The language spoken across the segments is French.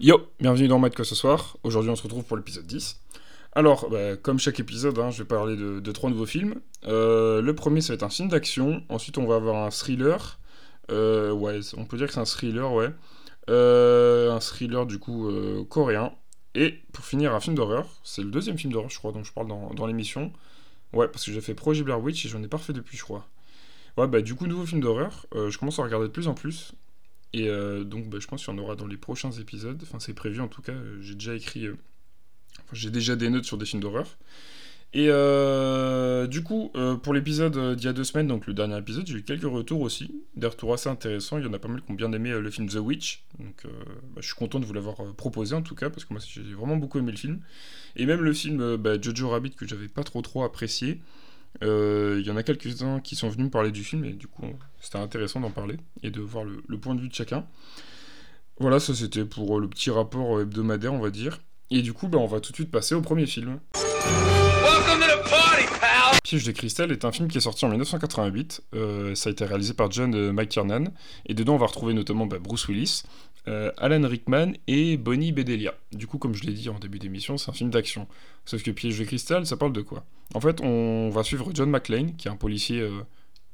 Yo, bienvenue dans Mad que ce soir. Aujourd'hui, on se retrouve pour l'épisode 10. Alors, bah, comme chaque épisode, hein, je vais parler de, trois nouveaux films. Euh, le premier, ça va être un film d'action. Ensuite, on va avoir un thriller. Euh, ouais, on peut dire que c'est un thriller, ouais. Euh, un thriller, du coup, coréen. Et pour finir, un film d'horreur. C'est le deuxième film d'horreur, je crois, dont je parle dans, l'émission. Ouais, parce que j'ai fait Projet Blair Witch et j'en ai pas refait depuis, je crois. Ouais, bah, du coup, nouveau film d'horreur. je commence à regarder de plus en plus. Et euh, donc, bah, je pense qu'il y en aura dans les prochains épisodes. Enfin, c'est prévu en tout cas. Euh, j'ai déjà écrit. Euh, enfin, j'ai déjà des notes sur des films d'horreur. Et du coup, pour l'épisode d'il y a deux semaines, donc le dernier épisode, j'ai eu quelques retours aussi. Des retours assez intéressants. Il y en a pas mal qui ont bien aimé le film The Witch. Donc, bah, je suis content de vous l'avoir proposé en tout cas, parce que moi, j'ai vraiment beaucoup aimé le film. Et même le film bah, Jojo Rabbit que j'avais pas trop trop apprécié. Il euh, y en a quelques-uns qui sont venus me parler du film et du coup c'était intéressant d'en parler et de voir le, point de vue de chacun. Voilà, ça c'était pour le petit rapport hebdomadaire on va dire. Et du coup bah, on va tout de suite passer au premier film. Piège de cristal est un film qui est sorti en 1988. Euh, ça a été réalisé par John euh, McTiernan. Et dedans, on va retrouver notamment bah, Bruce Willis, euh, Alan Rickman et Bonnie Bedelia. Du coup, comme je l'ai dit en début d'émission, c'est un film d'action. Sauf que Piège de cristal, ça parle de quoi? En fait, on va suivre John McClane, qui est un policier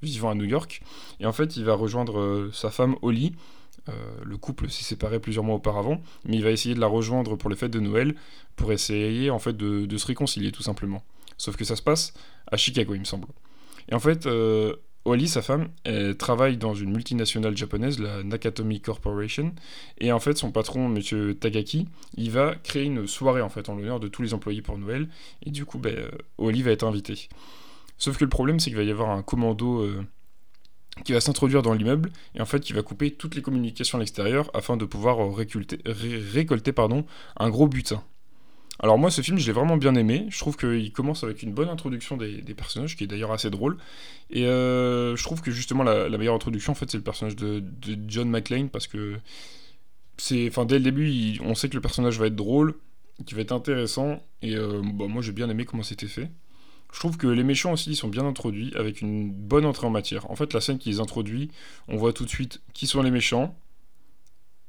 vivant à New York. Et en fait, il va rejoindre sa femme Holly. le couple s'est séparé plusieurs mois auparavant, mais il va essayer de la rejoindre pour les fêtes de Noël, pour essayer en fait de se réconcilier tout simplement. Sauf que ça se passe à Chicago, il me semble. Et en fait, euh, Oli, sa femme, travaille dans une multinationale japonaise, la Nakatomi Corporation, et en fait, son patron, Monsieur Tagaki, il va créer une soirée en fait en l'honneur de tous les employés pour Noël, et du coup, ben, Oli va être invité. Sauf que le problème, c'est qu'il va y avoir un commando euh, qui va s'introduire dans l'immeuble, et en fait, qui va couper toutes les communications à l'extérieur afin de pouvoir euh, récolter, un gros butin. Alors moi, ce film, je l'ai vraiment bien aimé. Je trouve qu'il commence avec une bonne introduction des, personnages, qui est d'ailleurs assez drôle. Et euh, je trouve que justement la, meilleure introduction, en fait, c'est le personnage de, John McClane, parce que c'est, enfin, dès le début, on sait que le personnage va être drôle, qu'il va être intéressant. Et euh, bah, moi, j'ai bien aimé comment c'était fait. Je trouve que les méchants aussi ils sont bien introduits avec une bonne entrée en matière. En fait, la scène qui les introduit, on voit tout de suite qui sont les méchants,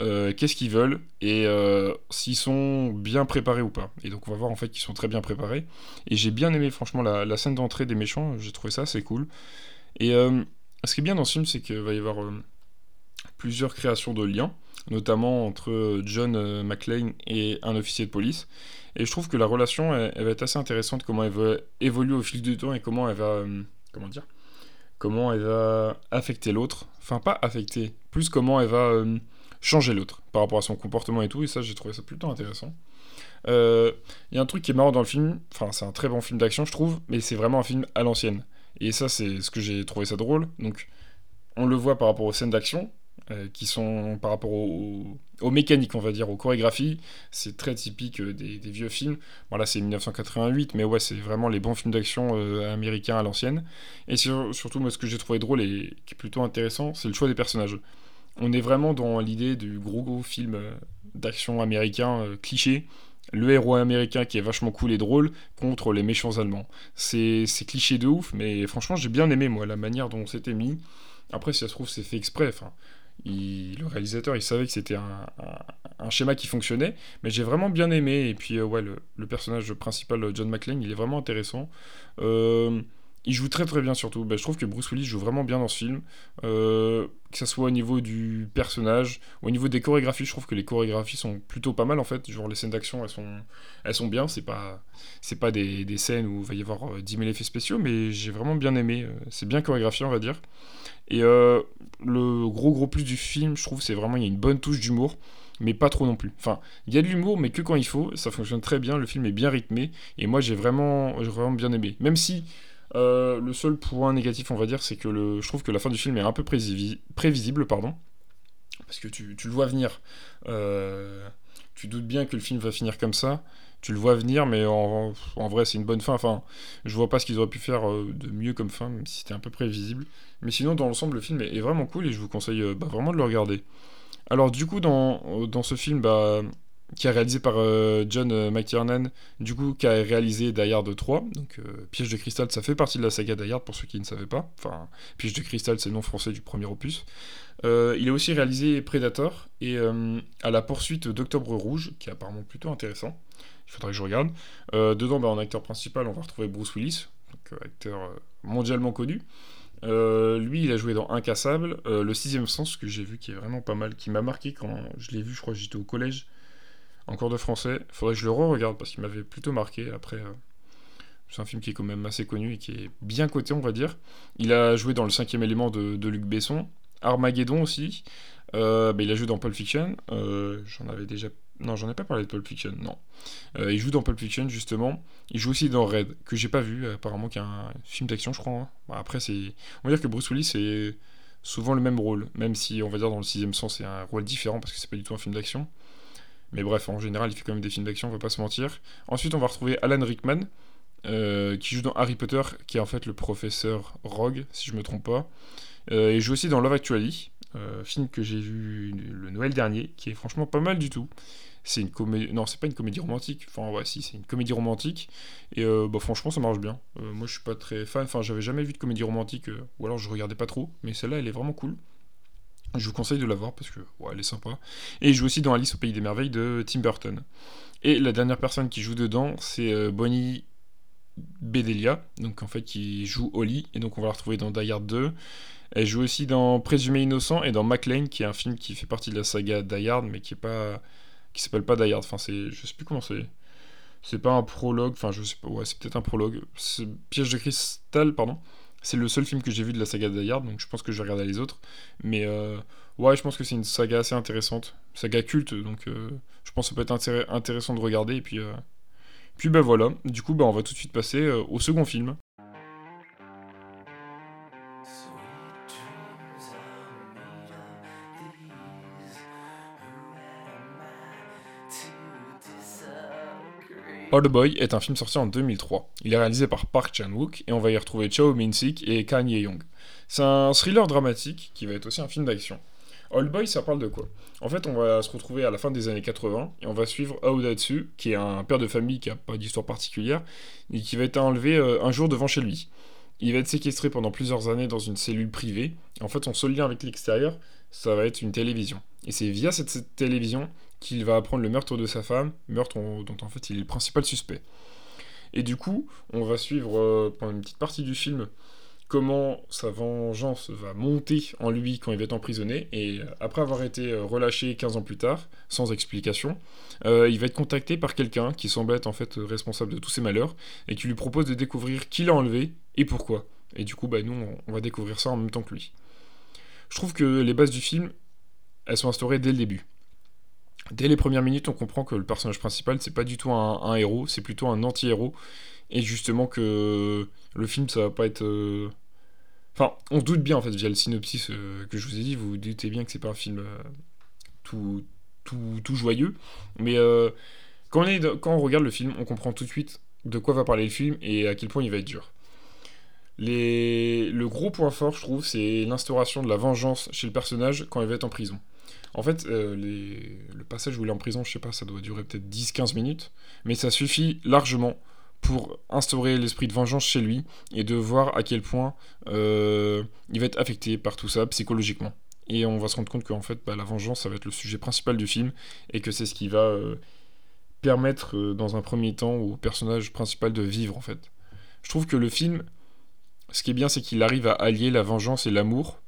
euh, qu'est-ce qu'ils veulent et euh, s'ils sont bien préparés ou pas. Et donc on va voir en fait qu'ils sont très bien préparés. Et j'ai bien aimé franchement la, scène d'entrée des méchants, j'ai trouvé ça assez cool. Et euh, ce qui est bien dans ce film, c'est qu'il va y avoir plusieurs créations de liens, notamment entre John McClane et un officier de police. Et je trouve que la relation, elle, va être assez intéressante, comment elle va évoluer au fil du temps et comment elle va... comment dire Comment elle va affecter l'autre. Enfin, pas affecter, plus comment elle va changer l'autre par rapport à son comportement et tout, et ça j'ai trouvé ça plutôt intéressant. Il euh, y a un truc qui est marrant dans le film, enfin c'est un très bon film d'action je trouve, mais c'est vraiment un film à l'ancienne. Et ça c'est ce que j'ai trouvé ça drôle. Donc on le voit par rapport aux scènes d'action, euh, qui sont par rapport aux, mécaniques, on va dire, aux chorégraphies. C'est très typique euh, des, vieux films. Bon, là, c'est 1988, mais ouais, c'est vraiment les bons films d'action américains à l'ancienne. Et surtout, moi, ce que j'ai trouvé drôle et qui est plutôt intéressant, c'est le choix des personnages on est vraiment dans l'idée du gros gros film euh, d'action américain euh, cliché. Le héros américain qui est vachement cool et drôle contre les méchants allemands. C'est cliché de ouf, mais franchement j'ai bien aimé moi la manière dont c'était mis. Après si ça se trouve c'est fait exprès. Le réalisateur il savait que c'était un, schéma qui fonctionnait, mais j'ai vraiment bien aimé. Et puis euh, le, personnage principal John McClane il est vraiment intéressant. Il joue très très bien surtout. Bah, je trouve que Bruce Willis joue vraiment bien dans ce film. Euh, que ce soit au niveau du personnage, au niveau des chorégraphies, je trouve que les chorégraphies sont plutôt pas mal en fait. Genre les scènes d'action, elles sont, elles sont bien. C'est pas, pas des, des, scènes où il va y avoir 10 euh, 000 effets spéciaux, mais j'ai vraiment bien aimé. Euh, c'est bien chorégraphié, on va dire. Et le gros gros plus du film, je trouve, c'est vraiment il y a une bonne touche d'humour mais pas trop non plus. Enfin, il y a de l'humour, mais que quand il faut, ça fonctionne très bien, le film est bien rythmé, et moi j'ai vraiment, j'ai vraiment bien aimé. Même si euh, le seul point négatif, on va dire, c'est que le, je trouve que la fin du film est un peu prévisible, pardon, parce que tu, le vois venir. Euh, tu doutes bien que le film va finir comme ça. Tu le vois venir, mais en, vrai, c'est une bonne fin. Enfin, je vois pas ce qu'ils auraient pu faire euh, de mieux comme fin, même si c'était un peu prévisible. Mais sinon, dans l'ensemble, le film est, vraiment cool et je vous conseille bah, vraiment de le regarder. Alors, du coup, dans, dans ce film, bah, qui est réalisé par euh, John euh, McTiernan, du coup, qui a réalisé Die Hard 3. Donc, euh, Piège de cristal, ça fait partie de la saga Die Hard pour ceux qui ne savaient pas. Enfin, Piège de cristal, c'est le nom français du premier opus. il a aussi réalisé Predator et à la poursuite d'Octobre Rouge, qui est apparemment plutôt intéressant. Il faudrait que je regarde. dedans, bah, en acteur principal, on va retrouver Bruce Willis, acteur mondialement connu. lui, il a joué dans Incassable, Le Sixième Sens, que j'ai vu qui est vraiment pas mal, qui m'a marqué quand je l'ai vu, je crois que j'étais au collège en cours de français. Faudrait que je le re-regarde parce qu'il m'avait plutôt marqué. Après, euh, c'est un film qui est quand même assez connu et qui est bien coté, on va dire. Il a joué dans Le cinquième élément de, Luc Besson. Armageddon aussi. Euh, bah, il a joué dans Pulp Fiction. Euh, j'en avais déjà. Non, j'en ai pas parlé de Pulp Fiction, non. il joue dans Pulp Fiction, justement. Il joue aussi dans Red, que j'ai pas vu, apparemment, qui est un film d'action, je crois. Hein. après, c'est. On va dire que Bruce Willis, c'est souvent le même rôle, même si, on va dire, dans le sixième sens, c'est un rôle différent parce que c'est pas du tout un film d'action. Mais bref, en général, il fait quand même des films d'action, on va pas se mentir. Ensuite, on va retrouver Alan Rickman, euh, qui joue dans Harry Potter, qui est en fait le professeur Rogue, si je me trompe pas. Euh, il joue aussi dans Love Actually, euh, film que j'ai vu le Noël dernier, qui est franchement pas mal du tout. C'est une comédie. Non, c'est pas une comédie romantique. Enfin, ouais, si, c'est une comédie romantique. Et bah, franchement, ça marche bien. moi, je suis pas très fan. Enfin, j'avais jamais vu de comédie romantique, ou alors je regardais pas trop. Mais celle-là, elle est vraiment cool. Je vous conseille de la voir parce que ouais, elle est sympa. Et il joue aussi dans Alice au Pays des Merveilles de Tim Burton. Et la dernière personne qui joue dedans, c'est euh, Bonnie Bedelia, donc en fait qui joue Holly, et donc on va la retrouver dans Die Hard 2. Elle joue aussi dans Présumé Innocent et dans McLean, qui est un film qui fait partie de la saga Die Hard, mais qui est pas, qui s'appelle pas Die Hard. Enfin, c'est, je sais plus comment c'est. C'est pas un prologue, enfin je sais pas, ouais c'est peut-être un prologue. Piège de cristal, pardon. C'est le seul film que j'ai vu de la saga Die donc je pense que je vais regarder les autres. Mais euh, ouais, je pense que c'est une saga assez intéressante. Saga culte, donc euh, je pense que ça peut être intéressant de regarder. Et puis, euh, puis bah voilà, du coup, bah, on va tout de suite passer au second film. Old Boy est un film sorti en 2003. Il est réalisé par Park Chan-wook et on va y retrouver Chao Min-sik et Kang Ye-young. C'est un thriller dramatique qui va être aussi un film d'action. Old Boy, ça parle de quoi? En fait, on va se retrouver à la fin des années 80 et on va suivre Aodatsu, qui est un père de famille qui n'a pas d'histoire particulière, et qui va être enlevé euh, un jour devant chez lui. Il va être séquestré pendant plusieurs années dans une cellule privée. En fait, son seul lien avec l'extérieur, ça va être une télévision. Et c'est via cette télévision qu'il va apprendre le meurtre de sa femme, meurtre dont en fait il est le principal suspect. Et du coup, on va suivre euh, pendant une petite partie du film comment sa vengeance va monter en lui quand il va être emprisonné, et euh, après avoir été euh, relâché 15 ans plus tard, sans explication, il va être contacté par quelqu'un qui semble être en fait responsable de tous ses malheurs, et qui lui propose de découvrir qui l'a enlevé et pourquoi. Et du coup, bah, nous, on va découvrir ça en même temps que lui. Je trouve que les bases du film, elles sont instaurées dès le début. Dès les premières minutes, on comprend que le personnage principal, c'est pas du tout un, héros, c'est plutôt un anti-héros. Et justement que le film, ça va pas être... Euh, enfin, on se doute bien, en fait, via le synopsis euh, que je vous ai dit, vous vous doutez bien que c'est pas un film euh, tout, tout, tout, joyeux. Mais quand, on regarde le film, on comprend tout de suite de quoi va parler le film et à quel point il va être dur. Le gros point fort, je trouve, c'est l'instauration de la vengeance chez le personnage quand il va être en prison. En fait, euh, le passage où il est en prison, je sais pas, ça doit durer peut-être 10-15 minutes, mais ça suffit largement pour instaurer l'esprit de vengeance chez lui et de voir à quel point euh, il va être affecté par tout ça psychologiquement. Et on va se rendre compte qu'en fait, bah, la vengeance, ça va être le sujet principal du film et que c'est ce qui va euh, permettre, dans un premier temps, au personnage principal de vivre en fait. Je trouve que le film, ce qui est bien, c'est qu'il arrive à allier la vengeance et l'amour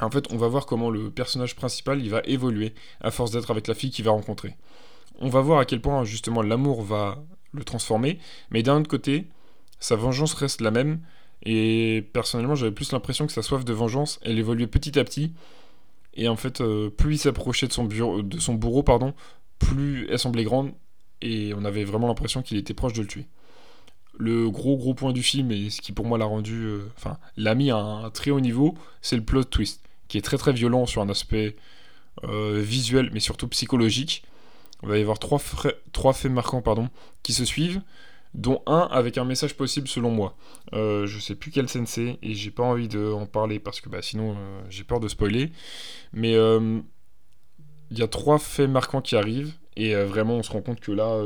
en fait, on va voir comment le personnage principal il va évoluer à force d'être avec la fille qu'il va rencontrer. On va voir à quel point justement l'amour va le transformer, mais d'un autre côté, sa vengeance reste la même. Et personnellement, j'avais plus l'impression que sa soif de vengeance, elle évoluait petit à petit. Et en fait, euh, plus il s'approchait de son, bureau, de son bourreau, pardon, plus elle semblait grande. Et on avait vraiment l'impression qu'il était proche de le tuer. Le gros gros point du film, et ce qui pour moi l'a rendu, euh, enfin, l'a mis à un très haut niveau, c'est le plot twist qui est très très violent sur un aspect euh, visuel, mais surtout psychologique. Il va y avoir trois, trois faits marquants pardon, qui se suivent, dont un avec un message possible selon moi. Euh, je sais plus scène c'est, et j'ai pas envie d'en parler parce que bah, sinon euh, j'ai peur de spoiler. Mais il y a trois faits marquants qui arrivent, Et vraiment, on se rend compte que là,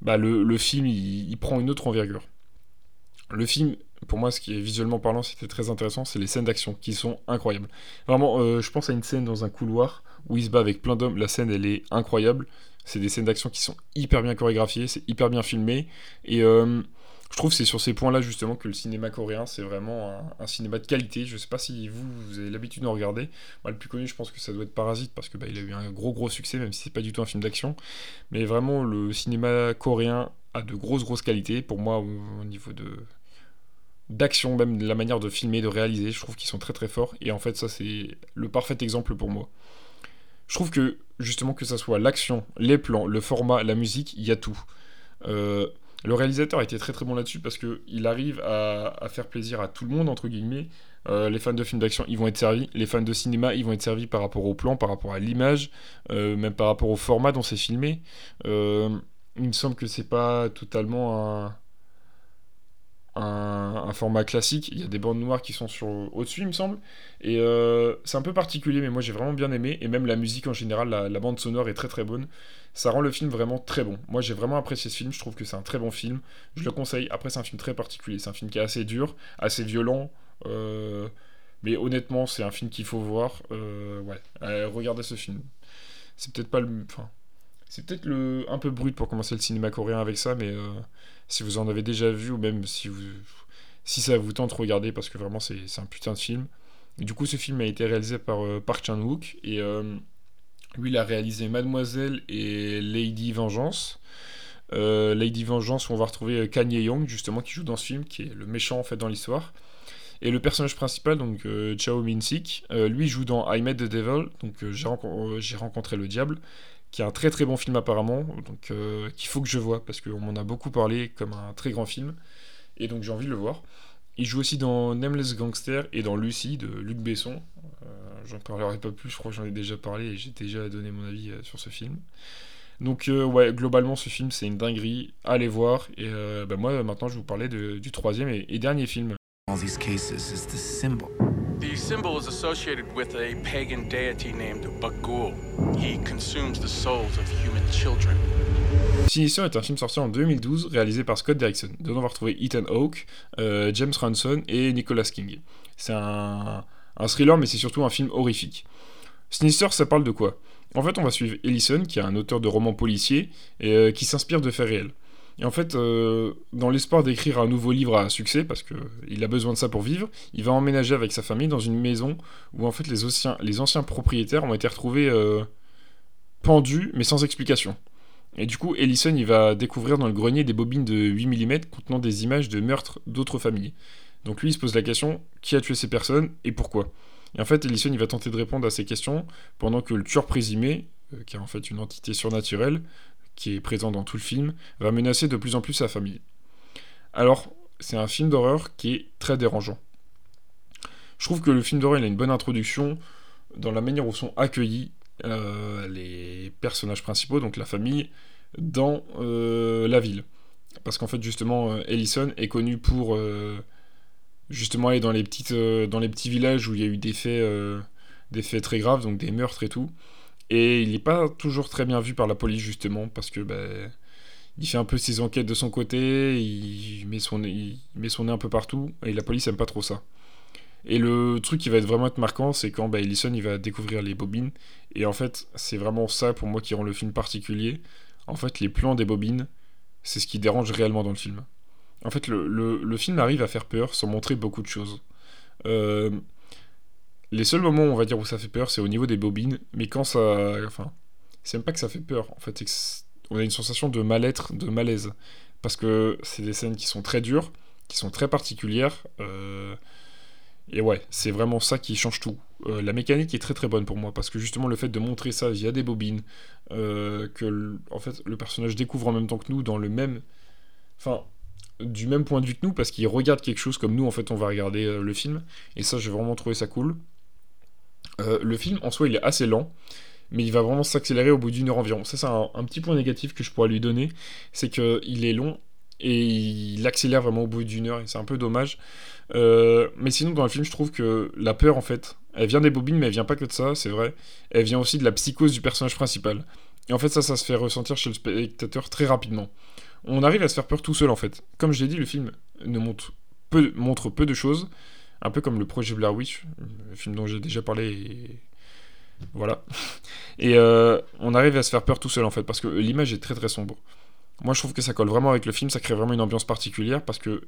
bah, le, film, il, prend une autre envergure. Le film, pour moi, ce qui est visuellement parlant, c'était très intéressant, c'est les scènes d'action qui sont incroyables. Vraiment, euh, je pense à une scène dans un couloir où il se bat avec plein d'hommes. La scène, elle est incroyable. C'est des scènes d'action qui sont hyper bien chorégraphiées, c'est hyper bien filmé. Et euh, je trouve que c'est sur ces points-là, justement, que le cinéma coréen, c'est vraiment un, cinéma de qualité. Je sais pas si vous, vous avez l'habitude d'en regarder. Moi, le plus connu, je pense que ça doit être Parasite, parce que bah, il a eu un gros, gros succès, même si c'est pas du tout un film d'action. Mais vraiment, le cinéma coréen a de grosses, grosses qualités. Pour moi, au niveau de d'action, même la manière de filmer, de réaliser. Je trouve qu'ils sont très très forts. Et en fait, ça, c'est le parfait exemple pour moi. Je trouve que, justement, que ça soit l'action, les plans, le format, la musique, il y a tout. Euh, le réalisateur a été très très bon là-dessus parce qu'il arrive à, faire plaisir à tout le monde, entre guillemets. Euh, les fans de films d'action, ils vont être servis. Les fans de cinéma, ils vont être servis par rapport au plan, par rapport à l'image, euh, même par rapport au format dont c'est filmé. il me semble que c'est pas totalement un un, format classique. Il y a des bandes noires qui sont sur au-dessus, il me semble. Et euh, c'est un peu particulier, mais moi j'ai vraiment bien aimé. Et même la musique en général, la, bande sonore est très très bonne. Ça rend le film vraiment très bon. Moi j'ai vraiment apprécié ce film. Je trouve que c'est un très bon film. Je le conseille. Après, c'est un film très particulier. C'est un film qui est assez dur, assez violent. Euh, mais honnêtement, c'est un film qu'il faut voir. Euh, ouais, regardez ce film. C'est peut-être pas le. C'est peut-être le un peu brut pour commencer le cinéma coréen avec ça, mais si vous en avez déjà vu ou même si, vous, si ça vous tente, regardez parce que vraiment c'est un putain de film. du coup, ce film a été réalisé par euh, Park Chan-wook et euh, lui, il a réalisé Mademoiselle et Lady Vengeance. Euh, Lady Vengeance, où on va retrouver Kanye Young, justement, qui joue dans ce film, qui est le méchant en fait dans l'histoire. Et le personnage principal, donc Chao Min-sik, lui joue dans I Met the Devil, donc j'ai rencontré le diable qui est un très très bon film apparemment, donc euh, qu'il faut que je vois parce qu'on m'en a beaucoup parlé comme un très grand film, et donc j'ai envie de le voir. Il joue aussi dans Nameless Gangster et dans Lucy de Luc Besson. Euh, j'en parlerai pas plus, je crois que j'en ai déjà parlé et j'ai déjà donné mon avis euh, sur ce film. Donc ouais, globalement ce film c'est une dinguerie, allez voir. Et bah, moi maintenant je vais vous parler du troisième et, dernier film. The symbol. Is associated with a pagan deity named Bagul. He consumes the souls of human children. Sinister est un film sorti en 2012 réalisé par Scott Derrickson. Dedans on va retrouver Ethan Hawke, euh, James Ranson et Nicholas King. C'est un thriller mais c'est surtout un film horrifique. Sinister ça parle de quoi? En fait on va suivre Ellison qui est un auteur de romans policiers et euh, qui s'inspire de faits réels. Et en fait, euh, dans l'espoir d'écrire un nouveau livre à succès, parce qu'il a besoin de ça pour vivre, il va emménager avec sa famille dans une maison où en fait les anciens, propriétaires ont été retrouvés euh, pendus, mais sans explication. Et du coup, Ellison, va découvrir dans le grenier des bobines de 8 mm contenant des images de meurtres d'autres familles. Donc lui, il se pose la question, qui a tué ces personnes et pourquoi? Et en fait, Ellison, va tenter de répondre à ces questions pendant que le tueur présumé, euh, qui est en fait une entité surnaturelle, qui est présent dans tout le film, va menacer de plus en plus sa famille. Alors, c'est un film d'horreur qui est très dérangeant. Je trouve que le film d'horreur a une bonne introduction dans la manière où sont accueillis euh, les personnages principaux, donc la famille, dans euh, la ville. Parce qu'en fait, justement, euh, Ellison est connu pour justement aller dans les, dans les petits villages où il y a eu des faits, des faits très graves, donc des meurtres et tout. Et il n'est pas toujours très bien vu par la police, justement, parce que bah, il fait un peu ses enquêtes de son côté, il met son, nez un peu partout, et la police aime pas trop ça. Et le truc qui va être vraiment être marquant, c'est quand bah, Ellison il va découvrir les bobines, et en fait, c'est vraiment ça pour moi qui rend le film particulier. En fait, les plans des bobines, c'est ce qui dérange réellement dans le film. En fait, le, le film arrive à faire peur sans montrer beaucoup de choses. Euh, les seuls moments, on va dire, où ça fait peur, c'est au niveau des bobines. Mais quand ça. Enfin, c'est même pas que ça fait peur. En fait, on a une sensation de mal-être, de malaise. Parce que c'est des scènes qui sont très dures, qui sont très particulières. Euh, et ouais, c'est vraiment ça qui change tout. Euh, la mécanique est très très bonne pour moi, parce que justement le fait de montrer ça via des bobines, euh, que en fait le personnage découvre en même temps que nous dans le même, enfin du même point de vue que nous, parce qu'il regarde quelque chose comme nous en fait on va regarder le film. Et ça j'ai vraiment trouvé ça cool. Euh, le film en soi il est assez lent, mais il va vraiment s'accélérer au bout d'une heure environ. Ça c'est un, petit point négatif que je pourrais lui donner, c'est qu'il est long et il accélère vraiment au bout d'une heure et c'est un peu dommage. Euh, mais sinon dans le film je trouve que la peur en fait, elle vient des bobines mais elle vient pas que de ça, c'est vrai. Elle vient aussi de la psychose du personnage principal. Et en fait, ça, ça se fait ressentir chez le spectateur très rapidement. On arrive à se faire peur tout seul, en fait. Comme je l'ai dit, le film ne montre peu, montre peu de choses, un peu comme le projet Blair Witch, film dont j'ai déjà parlé. Et... Voilà. Et euh, on arrive à se faire peur tout seul, en fait, parce que l'image est très très sombre. Moi, je trouve que ça colle vraiment avec le film, ça crée vraiment une ambiance particulière, parce que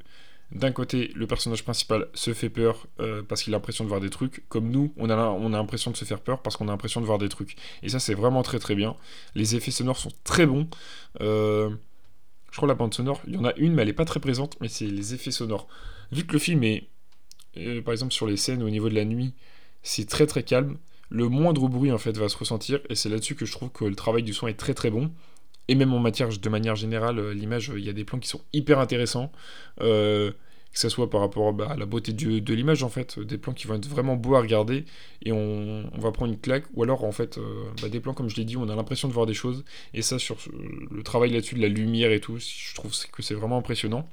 d'un côté, le personnage principal se fait peur euh, parce qu'il a l'impression de voir des trucs, comme nous, on a, on a l'impression de se faire peur parce qu'on a l'impression de voir des trucs. Et ça, c'est vraiment très très bien. Les effets sonores sont très bons. Euh, je crois la bande sonore, il y en a une, mais elle n'est pas très présente, mais c'est les effets sonores. Vu que le film est, par exemple, sur les scènes au niveau de la nuit, c'est très très calme. Le moindre bruit en fait va se ressentir, et c'est là-dessus que je trouve que le travail du son est très très bon et même en matière de manière générale, euh, l'image, il y a des plans qui sont hyper intéressants. Euh, que ce soit par rapport bah, à la beauté de l'image en fait, des plans qui vont être vraiment beaux à regarder et on, va prendre une claque, ou alors en fait euh, bah, des plans comme je l'ai dit, on a l'impression de voir des choses, et ça sur le travail là-dessus de la lumière et tout, je trouve que c'est vraiment impressionnant.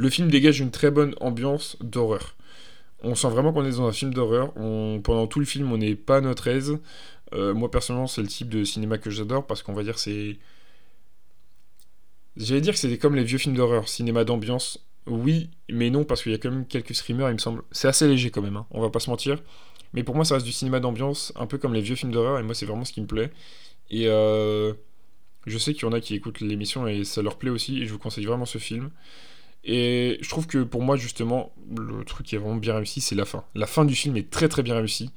Le film dégage une très bonne ambiance d'horreur. On sent vraiment qu'on est dans un film d'horreur, pendant tout le film on n'est pas à notre aise, euh, moi personnellement, c'est le type de cinéma que j'adore parce qu'on va dire c'est. J'allais dire que c'était comme les vieux films d'horreur, cinéma d'ambiance. Oui, mais non, parce qu'il y a quand même quelques screamers, il me semble. C'est assez léger quand même, hein, on va pas se mentir. Mais pour moi, ça reste du cinéma d'ambiance, un peu comme les vieux films d'horreur, et moi, c'est vraiment ce qui me plaît. Et euh, je sais qu'il y en a qui écoutent l'émission et ça leur plaît aussi, et je vous conseille vraiment ce film. Et je trouve que pour moi, justement, le truc qui est vraiment bien réussi, c'est la fin. La fin du film est très très bien réussie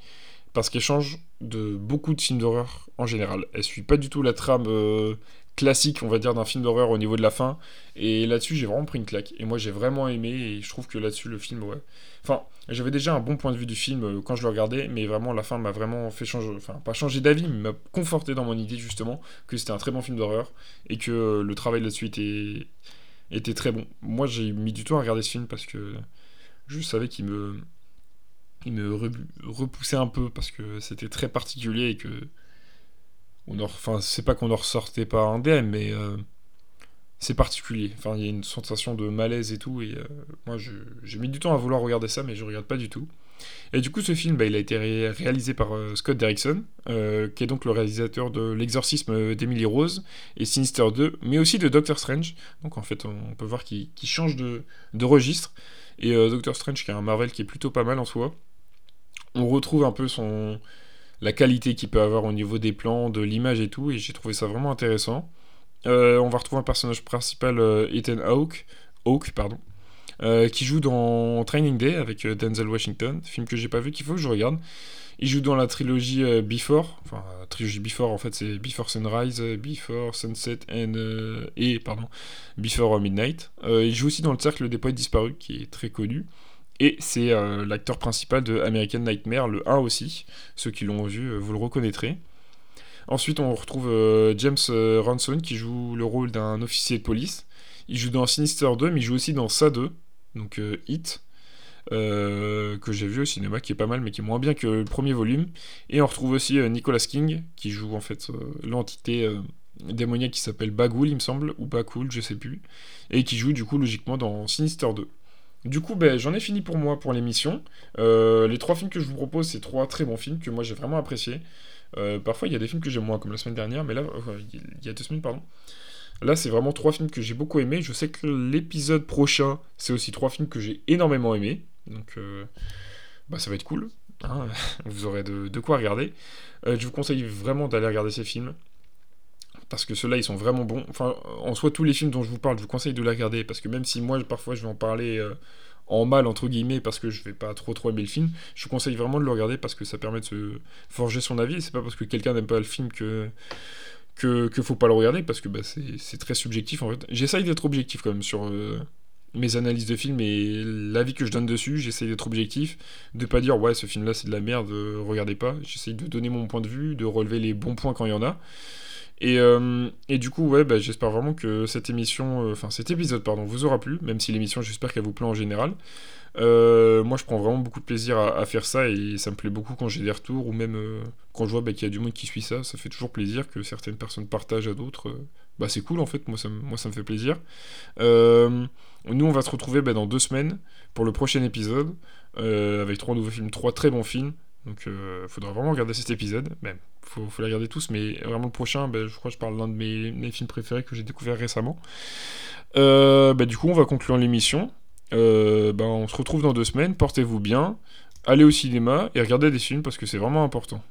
parce qu'elle change de beaucoup de films d'horreur en général. Elle suit pas du tout la trame euh, classique, on va dire, d'un film d'horreur au niveau de la fin. Et là-dessus, j'ai vraiment pris une claque. Et moi, j'ai vraiment aimé. Et je trouve que là-dessus, le film, ouais. Enfin, j'avais déjà un bon point de vue du film euh, quand je le regardais, mais vraiment, la fin m'a vraiment fait changer. Enfin, pas changer d'avis, mais m'a conforté dans mon idée, justement, que c'était un très bon film d'horreur. Et que euh, le travail là-dessus était... était très bon. Moi, j'ai mis du temps à regarder ce film parce que je savais qu'il me il me repoussait un peu parce que c'était très particulier et que. On enfin, c'est pas qu'on ne ressortait pas indemne, mais euh, c'est particulier. Enfin, il y a une sensation de malaise et tout, et euh, moi j'ai mis du temps à vouloir regarder ça, mais je regarde pas du tout. Et du coup, ce film, bah, il a été réalisé par euh, Scott Derrickson, qui est donc le réalisateur de L'exorcisme d'Emily Rose et Sinister 2, mais aussi de Doctor Strange. Donc en fait, on peut voir qu'il change de, registre. Et Doctor Strange, qui est un Marvel qui est plutôt pas mal en soi on retrouve un peu son la qualité qu'il peut avoir au niveau des plans, de l'image et tout, et j'ai trouvé ça vraiment intéressant. Euh, on va retrouver un personnage principal, euh, Ethan Hawke, Hawke pardon, euh, qui joue dans Training Day avec Denzel Washington, film que j'ai pas vu, qu'il faut que je regarde. Il joue dans la trilogie Before, enfin trilogie Before en fait c'est Before Sunrise, Before Sunset and, et pardon Before Midnight. il joue aussi dans le Cercle des Poètes Disparus qui est très connu. Et c'est euh, l'acteur principal de American Nightmare, le 1 aussi. Ceux qui l'ont vu, euh, vous le reconnaîtrez. Ensuite, on retrouve euh, James Ranson qui joue le rôle d'un officier de police. Il joue dans Sinister 2, mais il joue aussi dans Sa 2, donc Hit, que j'ai vu au cinéma, qui est pas mal, mais qui est moins bien que le premier volume. Et on retrouve aussi Nicolas King, qui joue en fait l'entité démoniaque qui s'appelle Bagoul, il me semble, ou Bakoul, je sais plus, et qui joue du coup logiquement dans Sinister 2. Du coup, ben, j'en ai fini pour moi pour l'émission. Euh, les trois films que je vous propose, c'est trois très bons films que moi j'ai vraiment appréciés. Euh, parfois, il y a des films que j'aime moins, comme la semaine dernière, mais là, il y a deux semaines, pardon. Là, c'est vraiment trois films que j'ai beaucoup aimés. Je sais que l'épisode prochain, c'est aussi trois films que j'ai énormément aimés. Donc, euh, bah, ça va être cool. Hein. vous aurez de, quoi regarder. je vous conseille vraiment d'aller regarder ces films parce que ceux-là ils sont vraiment bons. Enfin, en soi, tous les films dont je vous parle, je vous conseille de les regarder parce que même si moi parfois je vais en parler euh, en mal entre guillemets parce que je vais pas trop trop aimer le film, je vous conseille vraiment de le regarder parce que ça permet de se forger son avis. C'est pas parce que quelqu'un n'aime pas le film que que, que faut pas le regarder parce que bah, c'est très subjectif en fait. J'essaye d'être objectif quand même sur euh, mes analyses de films et l'avis que je donne dessus. J'essaye d'être objectif, de pas dire ouais ce film là c'est de la merde, euh, regardez pas. J'essaye de donner mon point de vue, de relever les bons points quand il y en a. Et, euh, et, du coup, ouais, bah, j'espère vraiment que cette émission, euh, enfin cet épisode, pardon, vous aura plu, même si l'émission, j'espère qu'elle vous plaît en général. Euh, moi, je prends vraiment beaucoup de plaisir à, faire ça et ça me plaît beaucoup quand j'ai des retours ou même quand je vois bah, qu'il y a du monde qui suit ça. Ça fait toujours plaisir que certaines personnes partagent à d'autres. bah, c'est cool en fait, moi ça, moi ça me fait plaisir. nous, on va se retrouver bah, dans deux semaines pour le prochain épisode avec trois nouveaux films, trois très bons films. Donc, il faudra vraiment regarder cet épisode, même faut, faut les regarder tous, mais vraiment le prochain, bah, je crois que je parle d'un de mes, films préférés que j'ai découvert récemment. Euh, bah, du coup, on va conclure l'émission. Euh, bah, on se retrouve dans deux semaines. Portez-vous bien. Allez au cinéma et regardez des films parce que c'est vraiment important.